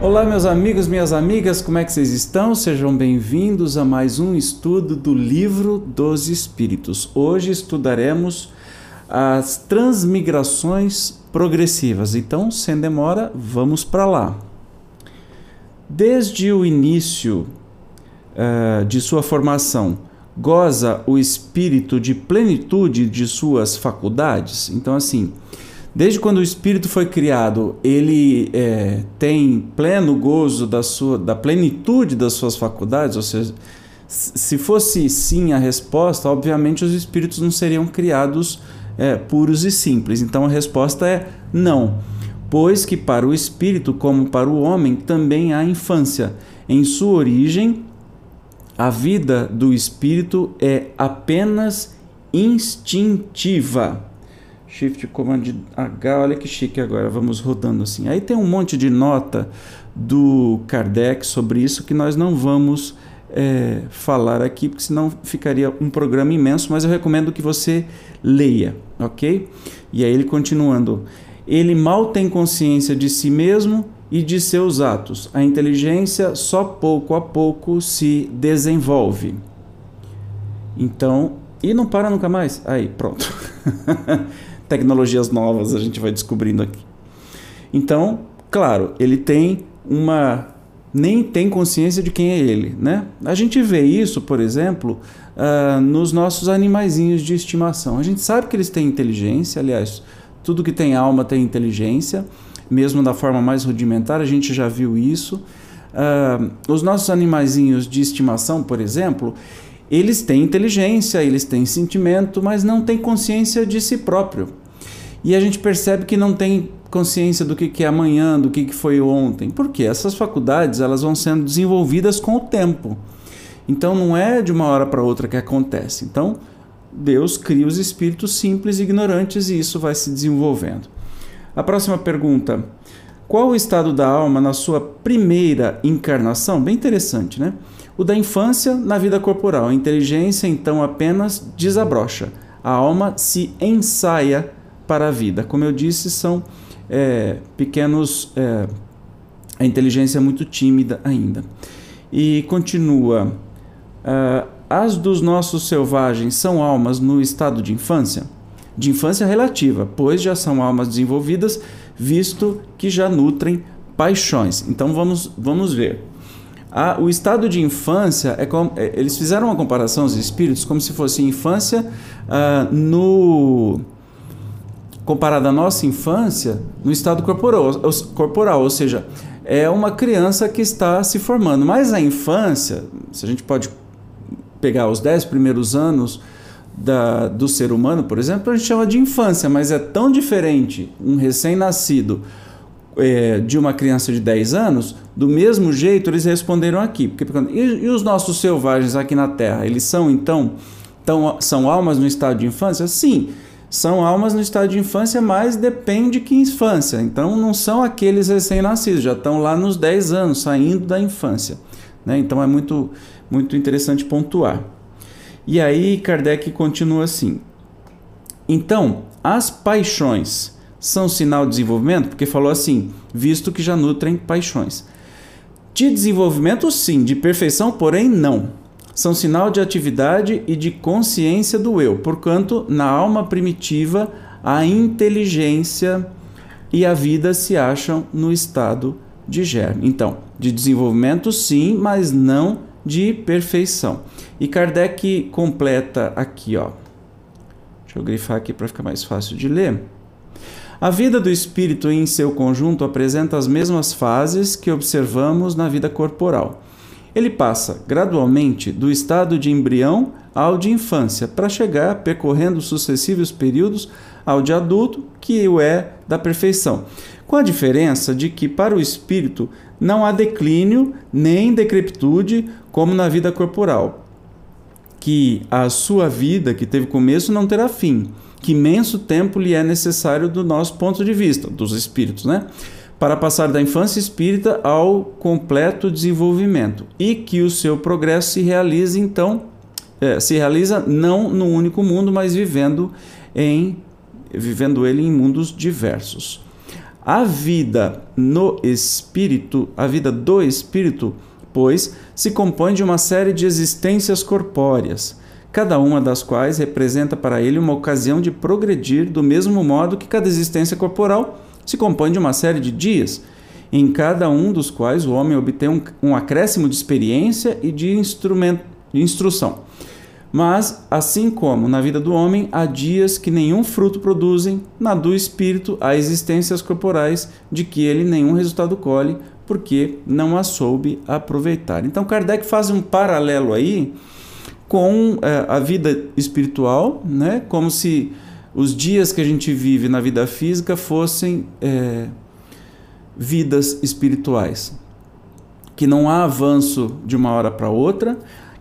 Olá, meus amigos, minhas amigas, como é que vocês estão? Sejam bem-vindos a mais um estudo do Livro dos Espíritos. Hoje estudaremos as transmigrações progressivas. Então, sem demora, vamos para lá. Desde o início uh, de sua formação, goza o espírito de plenitude de suas faculdades? Então, assim Desde quando o espírito foi criado, ele é, tem pleno gozo da, sua, da plenitude das suas faculdades, ou seja, se fosse sim a resposta, obviamente os espíritos não seriam criados é, puros e simples. Então a resposta é não, pois que para o espírito, como para o homem, também há infância. Em sua origem, a vida do espírito é apenas instintiva. Shift Command H, olha que chique agora, vamos rodando assim. Aí tem um monte de nota do Kardec sobre isso que nós não vamos é, falar aqui, porque senão ficaria um programa imenso, mas eu recomendo que você leia, ok? E aí ele continuando. Ele mal tem consciência de si mesmo e de seus atos. A inteligência só pouco a pouco se desenvolve. Então, e não para nunca mais. Aí, pronto. tecnologias novas a gente vai descobrindo aqui. Então, claro, ele tem uma nem tem consciência de quem é ele, né? A gente vê isso, por exemplo, uh, nos nossos animaizinhos de estimação. A gente sabe que eles têm inteligência, aliás, tudo que tem alma tem inteligência, mesmo da forma mais rudimentar, a gente já viu isso. Uh, os nossos animaizinhos de estimação, por exemplo, eles têm inteligência, eles têm sentimento, mas não têm consciência de si próprio. E a gente percebe que não tem consciência do que é amanhã, do que foi ontem. Porque essas faculdades elas vão sendo desenvolvidas com o tempo. Então não é de uma hora para outra que acontece. Então Deus cria os espíritos simples e ignorantes e isso vai se desenvolvendo. A próxima pergunta: qual o estado da alma na sua primeira encarnação? Bem interessante, né? O da infância na vida corporal. A inteligência então apenas desabrocha. A alma se ensaia para a vida. Como eu disse, são é, pequenos. É, a inteligência é muito tímida ainda. E continua. Uh, as dos nossos selvagens são almas no estado de infância? De infância relativa, pois já são almas desenvolvidas, visto que já nutrem paixões. Então vamos, vamos ver o estado de infância é como, é, eles fizeram uma comparação aos espíritos como se fosse infância uh, no comparada à nossa infância no estado corporal, corporal, ou seja, é uma criança que está se formando. Mas a infância, se a gente pode pegar os dez primeiros anos da, do ser humano, por exemplo, a gente chama de infância, mas é tão diferente um recém-nascido é, de uma criança de 10 anos, do mesmo jeito eles responderam aqui. Porque, e, e, os nossos selvagens aqui na Terra? Eles são, então, tão, são almas no estado de infância? Sim, são almas no estado de infância, mas depende que infância. Então, não são aqueles recém-nascidos, já estão lá nos 10 anos, saindo da infância. Né? Então, é muito, muito interessante pontuar. E aí, Kardec continua assim. Então, as paixões são sinal de desenvolvimento? Porque falou assim, visto que já nutrem paixões. De desenvolvimento, sim, de perfeição, porém, não. São sinal de atividade e de consciência do eu. Porquanto, na alma primitiva, a inteligência e a vida se acham no estado de germe. Então, de desenvolvimento, sim, mas não de perfeição. E Kardec completa aqui, ó. Deixa eu grifar aqui para ficar mais fácil de ler. A vida do espírito em seu conjunto apresenta as mesmas fases que observamos na vida corporal. Ele passa gradualmente do estado de embrião ao de infância, para chegar, percorrendo sucessivos períodos, ao de adulto, que o é da perfeição. Com a diferença de que, para o espírito, não há declínio nem decrepitude como na vida corporal, que a sua vida, que teve começo, não terá fim que imenso tempo lhe é necessário do nosso ponto de vista, dos espíritos, né? Para passar da infância espírita ao completo desenvolvimento e que o seu progresso se realize então, é, se realiza não no único mundo, mas vivendo em vivendo ele em mundos diversos. A vida no espírito, a vida do espírito, pois, se compõe de uma série de existências corpóreas, cada uma das quais representa para ele uma ocasião de progredir do mesmo modo que cada existência corporal se compõe de uma série de dias, em cada um dos quais o homem obtém um, um acréscimo de experiência e de, de instrução. Mas, assim como na vida do homem há dias que nenhum fruto produzem, na do espírito há existências corporais de que ele nenhum resultado colhe, porque não a soube aproveitar. Então, Kardec faz um paralelo aí com é, a vida espiritual, né? como se os dias que a gente vive na vida física fossem é, vidas espirituais. Que não há avanço de uma hora para outra,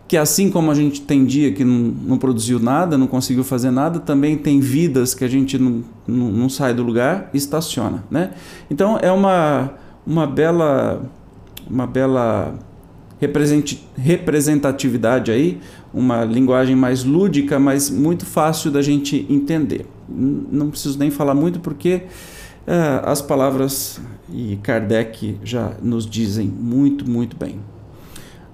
que assim como a gente tem dia que não, não, produziu nada, não conseguiu fazer nada, também tem vidas que a gente não, não, não sai do lugar e estaciona. Né? Então é uma, uma bela. Uma bela representatividade aí, uma linguagem mais lúdica, mas muito fácil da gente entender. Não preciso nem falar muito porque uh, as palavras e Kardec já nos dizem muito, muito bem.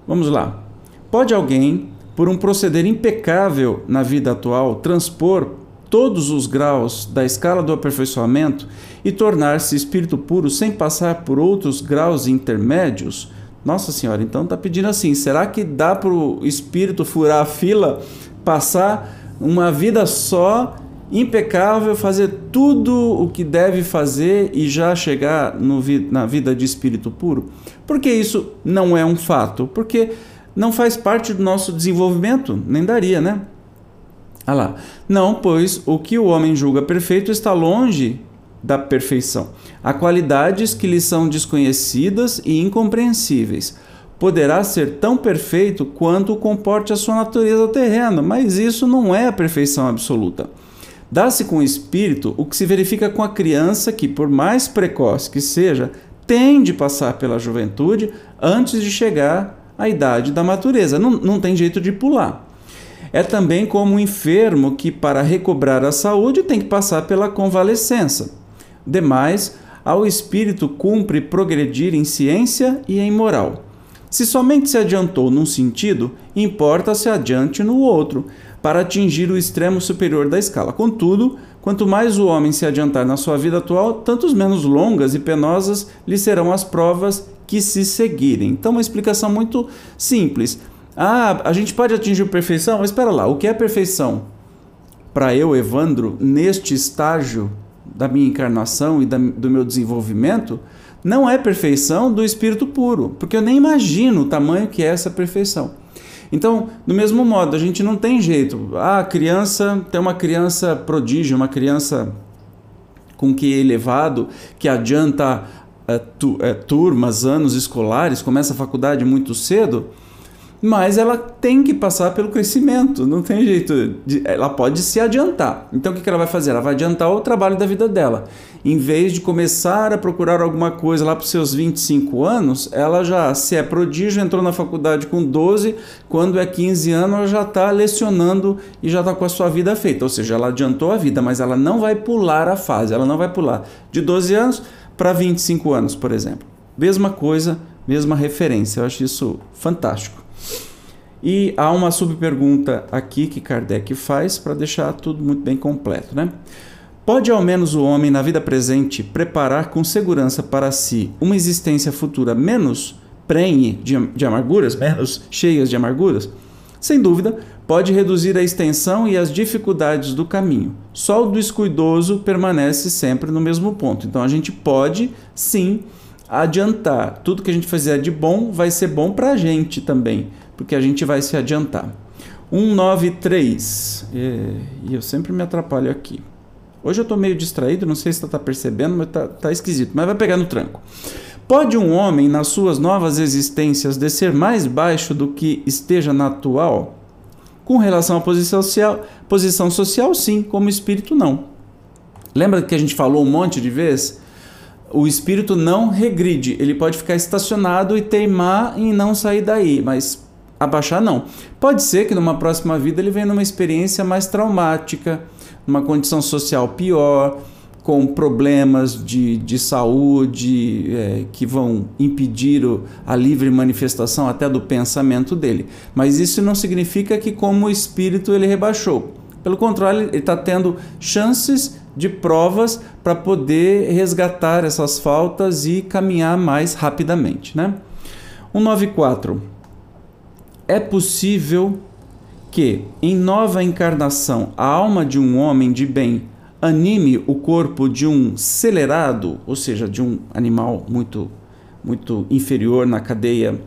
Vamos lá. Pode alguém, por um proceder impecável na vida atual, transpor todos os graus da escala do aperfeiçoamento e tornar-se espírito puro sem passar por outros graus intermédios? Nossa Senhora, então está pedindo assim: será que dá para o espírito furar a fila, passar uma vida só, impecável, fazer tudo o que deve fazer e já chegar no, na vida de espírito puro? Porque isso não é um fato? Porque não faz parte do nosso desenvolvimento, nem daria, né? Ah lá. Não, pois o que o homem julga perfeito está longe da perfeição. Há qualidades que lhe são desconhecidas e incompreensíveis. Poderá ser tão perfeito quanto comporte a sua natureza terrena, mas isso não é a perfeição absoluta. Dá-se com o espírito o que se verifica com a criança que, por mais precoce que seja, tem de passar pela juventude antes de chegar à idade da matureza. Não, não tem jeito de pular. É também como o enfermo que, para recobrar a saúde, tem que passar pela convalescença. Demais, ao espírito cumpre progredir em ciência e em moral. Se somente se adiantou num sentido, importa se adiante no outro, para atingir o extremo superior da escala. Contudo, quanto mais o homem se adiantar na sua vida atual, tantos menos longas e penosas lhe serão as provas que se seguirem. Então, uma explicação muito simples. Ah, a gente pode atingir perfeição? Mas espera lá, o que é perfeição? Para eu, Evandro, neste estágio da minha encarnação e da, do meu desenvolvimento não é perfeição do espírito puro, porque eu nem imagino o tamanho que é essa perfeição. Então, do mesmo modo, a gente não tem jeito. A criança tem uma criança prodígio, uma criança com que elevado, que adianta é, tu, é, turmas, anos escolares, começa a faculdade muito cedo mas ela tem que passar pelo crescimento, não tem jeito. De, ela pode se adiantar. Então o que ela vai fazer? Ela vai adiantar o trabalho da vida dela. Em vez de começar a procurar alguma coisa lá para os seus 25 anos, ela já, se é prodígio, entrou na faculdade com 12, quando é 15 anos, ela já está lecionando e já está com a sua vida feita. Ou seja, ela adiantou a vida, mas ela não vai pular a fase, ela não vai pular de 12 anos para 25 anos, por exemplo. Mesma coisa, mesma referência. Eu acho isso fantástico. E há uma subpergunta aqui que Kardec faz para deixar tudo muito bem completo, né? Pode ao menos o homem na vida presente preparar com segurança para si uma existência futura menos prenhe de, de amarguras, menos cheias de amarguras? Sem dúvida, pode reduzir a extensão e as dificuldades do caminho. Só o descuidoso permanece sempre no mesmo ponto. Então a gente pode sim adiantar. Tudo que a gente fizer de bom vai ser bom para a gente também porque a gente vai se adiantar. 193. E, e eu sempre me atrapalho aqui. Hoje eu estou meio distraído, não sei se está percebendo, mas está tá esquisito. Mas vai pegar no tranco. Pode um homem, nas suas novas existências, descer mais baixo do que esteja na atual? Com relação à posição social, posição social, sim, como espírito, não. Lembra que a gente falou um monte de vezes? O espírito não regride, ele pode ficar estacionado e teimar em não sair daí, mas abaixar, não. Pode ser que numa próxima vida ele venha numa experiência mais traumática, numa condição social pior, com problemas de, de saúde é, que vão impedir o, a livre manifestação até do pensamento dele. Mas isso não significa que, como espírito, ele rebaixou. Pelo contrário, ele está tendo chances de provas para poder resgatar essas faltas e caminhar mais rapidamente. Né? 194. É possível que, em nova encarnação, a alma de um homem de bem anime o corpo de um celerado, ou seja, de um animal muito, muito inferior na cadeia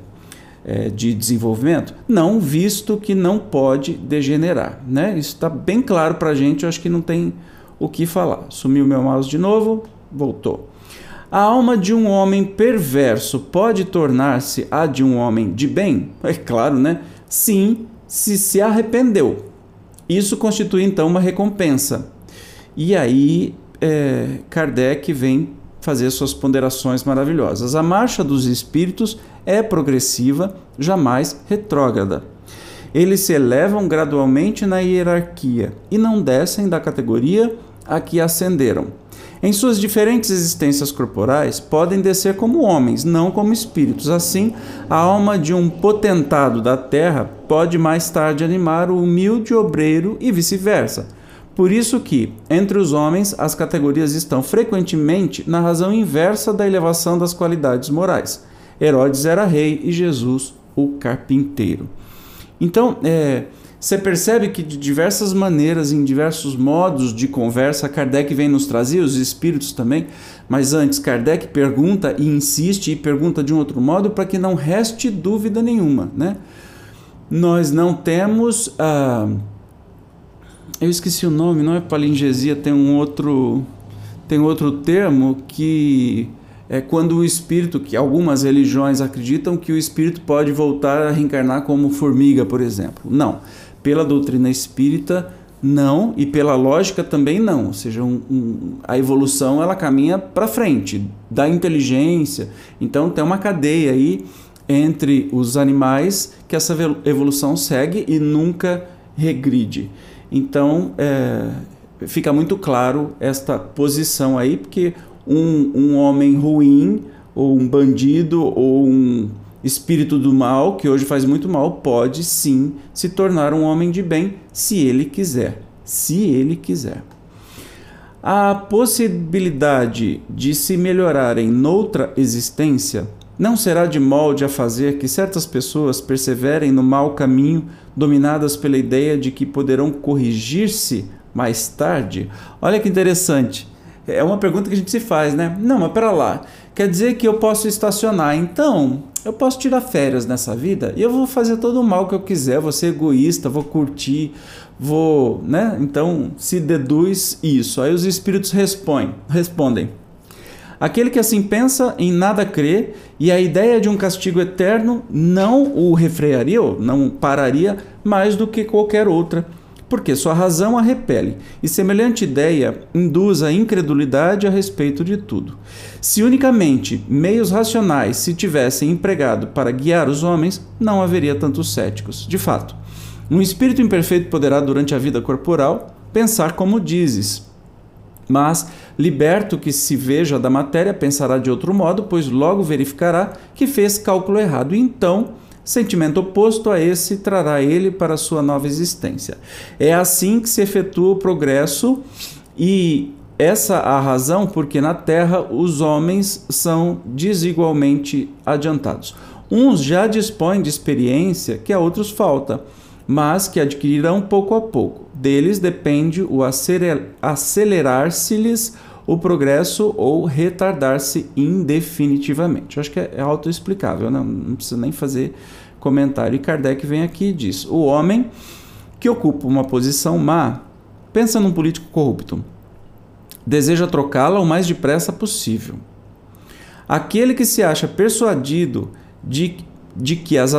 é, de desenvolvimento? Não, visto que não pode degenerar. Né? Isso está bem claro para a gente, eu acho que não tem o que falar. Sumiu meu mouse de novo, voltou. A alma de um homem perverso pode tornar-se a de um homem de bem? É claro, né? Sim, se se arrependeu. Isso constitui então uma recompensa. E aí é, Kardec vem fazer suas ponderações maravilhosas. A marcha dos espíritos é progressiva, jamais retrógrada. Eles se elevam gradualmente na hierarquia e não descem da categoria a que ascenderam. Em suas diferentes existências corporais, podem descer como homens, não como espíritos. Assim, a alma de um potentado da terra pode mais tarde animar o humilde obreiro e vice-versa. Por isso que, entre os homens, as categorias estão frequentemente na razão inversa da elevação das qualidades morais. Herodes era rei e Jesus o carpinteiro. Então, é, você percebe que de diversas maneiras, em diversos modos de conversa, Kardec vem nos trazer, os espíritos também, mas antes, Kardec pergunta e insiste e pergunta de um outro modo para que não reste dúvida nenhuma. Né? Nós não temos. Ah, eu esqueci o nome, não é palingesia, tem um outro tem outro termo que é quando o espírito, que algumas religiões acreditam que o espírito pode voltar a reencarnar como formiga, por exemplo. Não. Pela doutrina espírita, não, e pela lógica também não. Ou seja, um, um, a evolução ela caminha para frente, da inteligência. Então tem uma cadeia aí entre os animais que essa evolução segue e nunca regride. Então, é, fica muito claro esta posição aí, porque um, um homem ruim, ou um bandido, ou um espírito do mal, que hoje faz muito mal, pode sim se tornar um homem de bem, se ele quiser. Se ele quiser. A possibilidade de se melhorarem noutra existência não será de molde a fazer que certas pessoas perseverem no mau caminho, dominadas pela ideia de que poderão corrigir-se mais tarde? Olha que interessante. É uma pergunta que a gente se faz, né? Não, mas pera lá. Quer dizer que eu posso estacionar, então eu posso tirar férias nessa vida e eu vou fazer todo o mal que eu quiser, vou ser egoísta, vou curtir, vou, né? Então se deduz isso. Aí os espíritos respondem, respondem. Aquele que assim pensa, em nada crê, e a ideia de um castigo eterno não o refrearia, ou não pararia mais do que qualquer outra, porque sua razão a repele, e semelhante ideia induz a incredulidade a respeito de tudo. Se unicamente meios racionais se tivessem empregado para guiar os homens, não haveria tantos céticos. De fato, um espírito imperfeito poderá, durante a vida corporal, pensar como dizes, mas, liberto que se veja da matéria, pensará de outro modo, pois logo verificará que fez cálculo errado. E então, sentimento oposto a esse trará ele para sua nova existência. É assim que se efetua o progresso e essa a razão porque na Terra os homens são desigualmente adiantados. Uns já dispõem de experiência que a outros falta mas que adquirirão pouco a pouco. Deles depende o acelerar-se-lhes o progresso ou retardar-se indefinitivamente. Eu acho que é autoexplicável, né? não precisa nem fazer comentário. E Kardec vem aqui e diz: o homem que ocupa uma posição má pensa num político corrupto, deseja trocá-la o mais depressa possível. Aquele que se acha persuadido de de que, as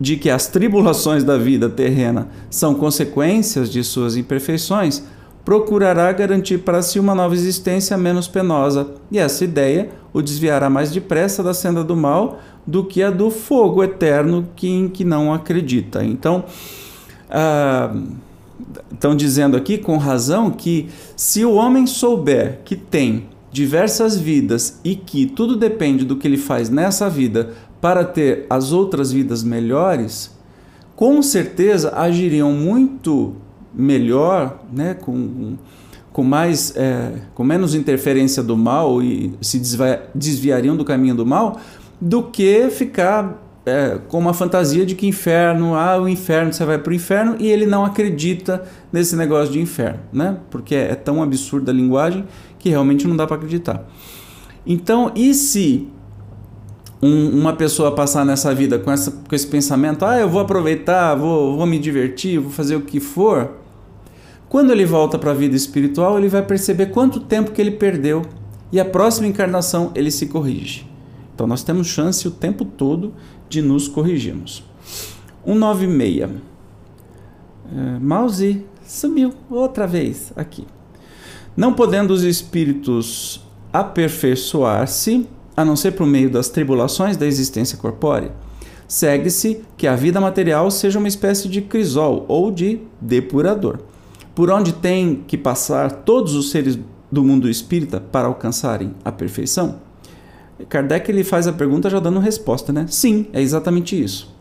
de que as tribulações da vida terrena são consequências de suas imperfeições, procurará garantir para si uma nova existência menos penosa, e essa ideia o desviará mais depressa da senda do mal do que a do fogo eterno que, em que não acredita. Então, ah, estão dizendo aqui com razão que se o homem souber que tem diversas vidas e que tudo depende do que ele faz nessa vida para ter as outras vidas melhores, com certeza agiriam muito melhor, né, com, com mais é, com menos interferência do mal e se desviariam do caminho do mal do que ficar é, com uma fantasia de que inferno, ah, o inferno, você vai para o inferno, e ele não acredita nesse negócio de inferno, né? Porque é, é tão absurda a linguagem que realmente não dá para acreditar. Então, e se um, uma pessoa passar nessa vida com, essa, com esse pensamento, ah, eu vou aproveitar, vou, vou me divertir, vou fazer o que for, quando ele volta para a vida espiritual, ele vai perceber quanto tempo que ele perdeu e a próxima encarnação ele se corrige. Então nós temos chance o tempo todo de nos corrigirmos. 196. É, mouse sumiu outra vez aqui. Não podendo os espíritos aperfeiçoar-se, a não ser por meio das tribulações da existência corpórea, segue-se que a vida material seja uma espécie de crisol ou de depurador, por onde tem que passar todos os seres do mundo espírita para alcançarem a perfeição. Kardec ele faz a pergunta já dando resposta, né? Sim, é exatamente isso.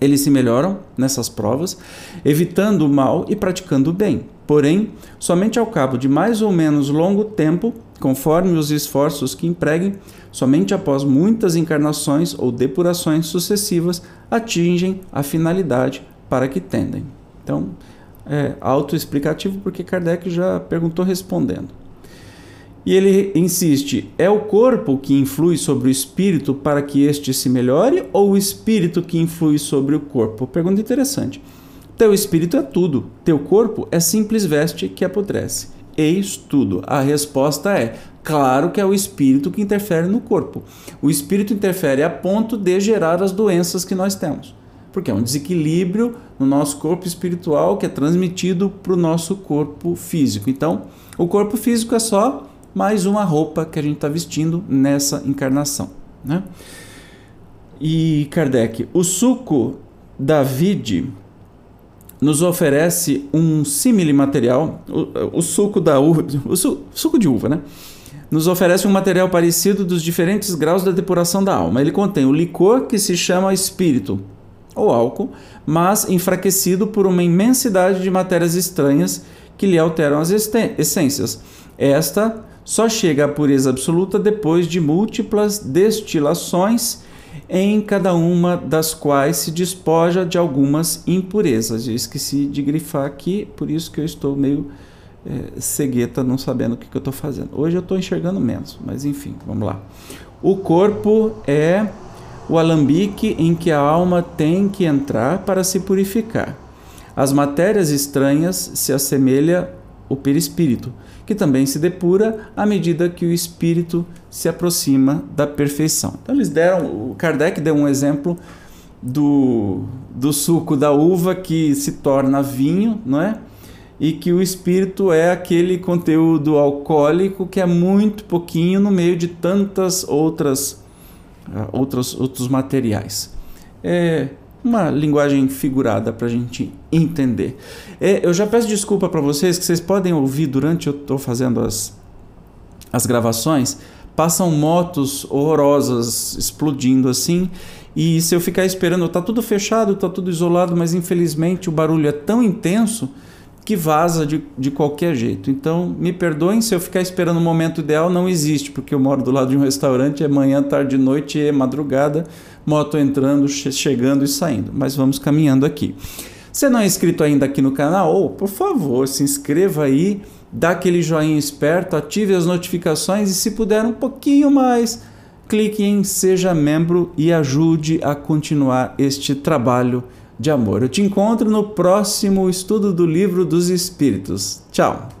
Eles se melhoram nessas provas, evitando o mal e praticando o bem. Porém, somente ao cabo de mais ou menos longo tempo, conforme os esforços que empreguem, somente após muitas encarnações ou depurações sucessivas, atingem a finalidade para que tendem. Então, é autoexplicativo porque Kardec já perguntou respondendo. E ele insiste: é o corpo que influi sobre o espírito para que este se melhore ou o espírito que influi sobre o corpo? Pergunta interessante. Teu espírito é tudo, teu corpo é simples veste que apodrece. Eis tudo. A resposta é: claro que é o espírito que interfere no corpo. O espírito interfere a ponto de gerar as doenças que nós temos. Porque é um desequilíbrio no nosso corpo espiritual que é transmitido para o nosso corpo físico. Então, o corpo físico é só mais uma roupa que a gente está vestindo nessa encarnação. Né? E Kardec, o suco da vide nos oferece um símile material, o, o, suco da uva, o su, suco de uva, né? Nos oferece um material parecido dos diferentes graus da depuração da alma. Ele contém o licor que se chama espírito ou álcool, mas enfraquecido por uma imensidade de matérias estranhas que lhe alteram as essências. Esta só chega à pureza absoluta depois de múltiplas destilações, em cada uma das quais se despoja de algumas impurezas. Eu esqueci de grifar aqui, por isso que eu estou meio é, cegueta, não sabendo o que, que eu estou fazendo. Hoje eu estou enxergando menos, mas enfim, vamos lá. O corpo é o alambique em que a alma tem que entrar para se purificar. As matérias estranhas se assemelha o perispírito, que também se depura à medida que o espírito se aproxima da perfeição. Então eles deram, o Kardec deu um exemplo do, do suco da uva que se torna vinho, não é? E que o espírito é aquele conteúdo alcoólico que é muito pouquinho no meio de tantas outras outros, outros materiais. É, uma linguagem figurada para a gente entender. É, eu já peço desculpa para vocês que vocês podem ouvir durante eu estou fazendo as, as gravações, passam motos horrorosas explodindo assim. E se eu ficar esperando, tá tudo fechado, tá tudo isolado, mas infelizmente o barulho é tão intenso que vaza de, de qualquer jeito. Então, me perdoem se eu ficar esperando o momento ideal, não existe, porque eu moro do lado de um restaurante, é manhã, tarde, noite, é madrugada, moto entrando, chegando e saindo. Mas vamos caminhando aqui. Se não é inscrito ainda aqui no canal, oh, por favor, se inscreva aí, dá aquele joinha esperto, ative as notificações e se puder um pouquinho mais, clique em seja membro e ajude a continuar este trabalho de amor. Eu te encontro no próximo estudo do Livro dos Espíritos. Tchau!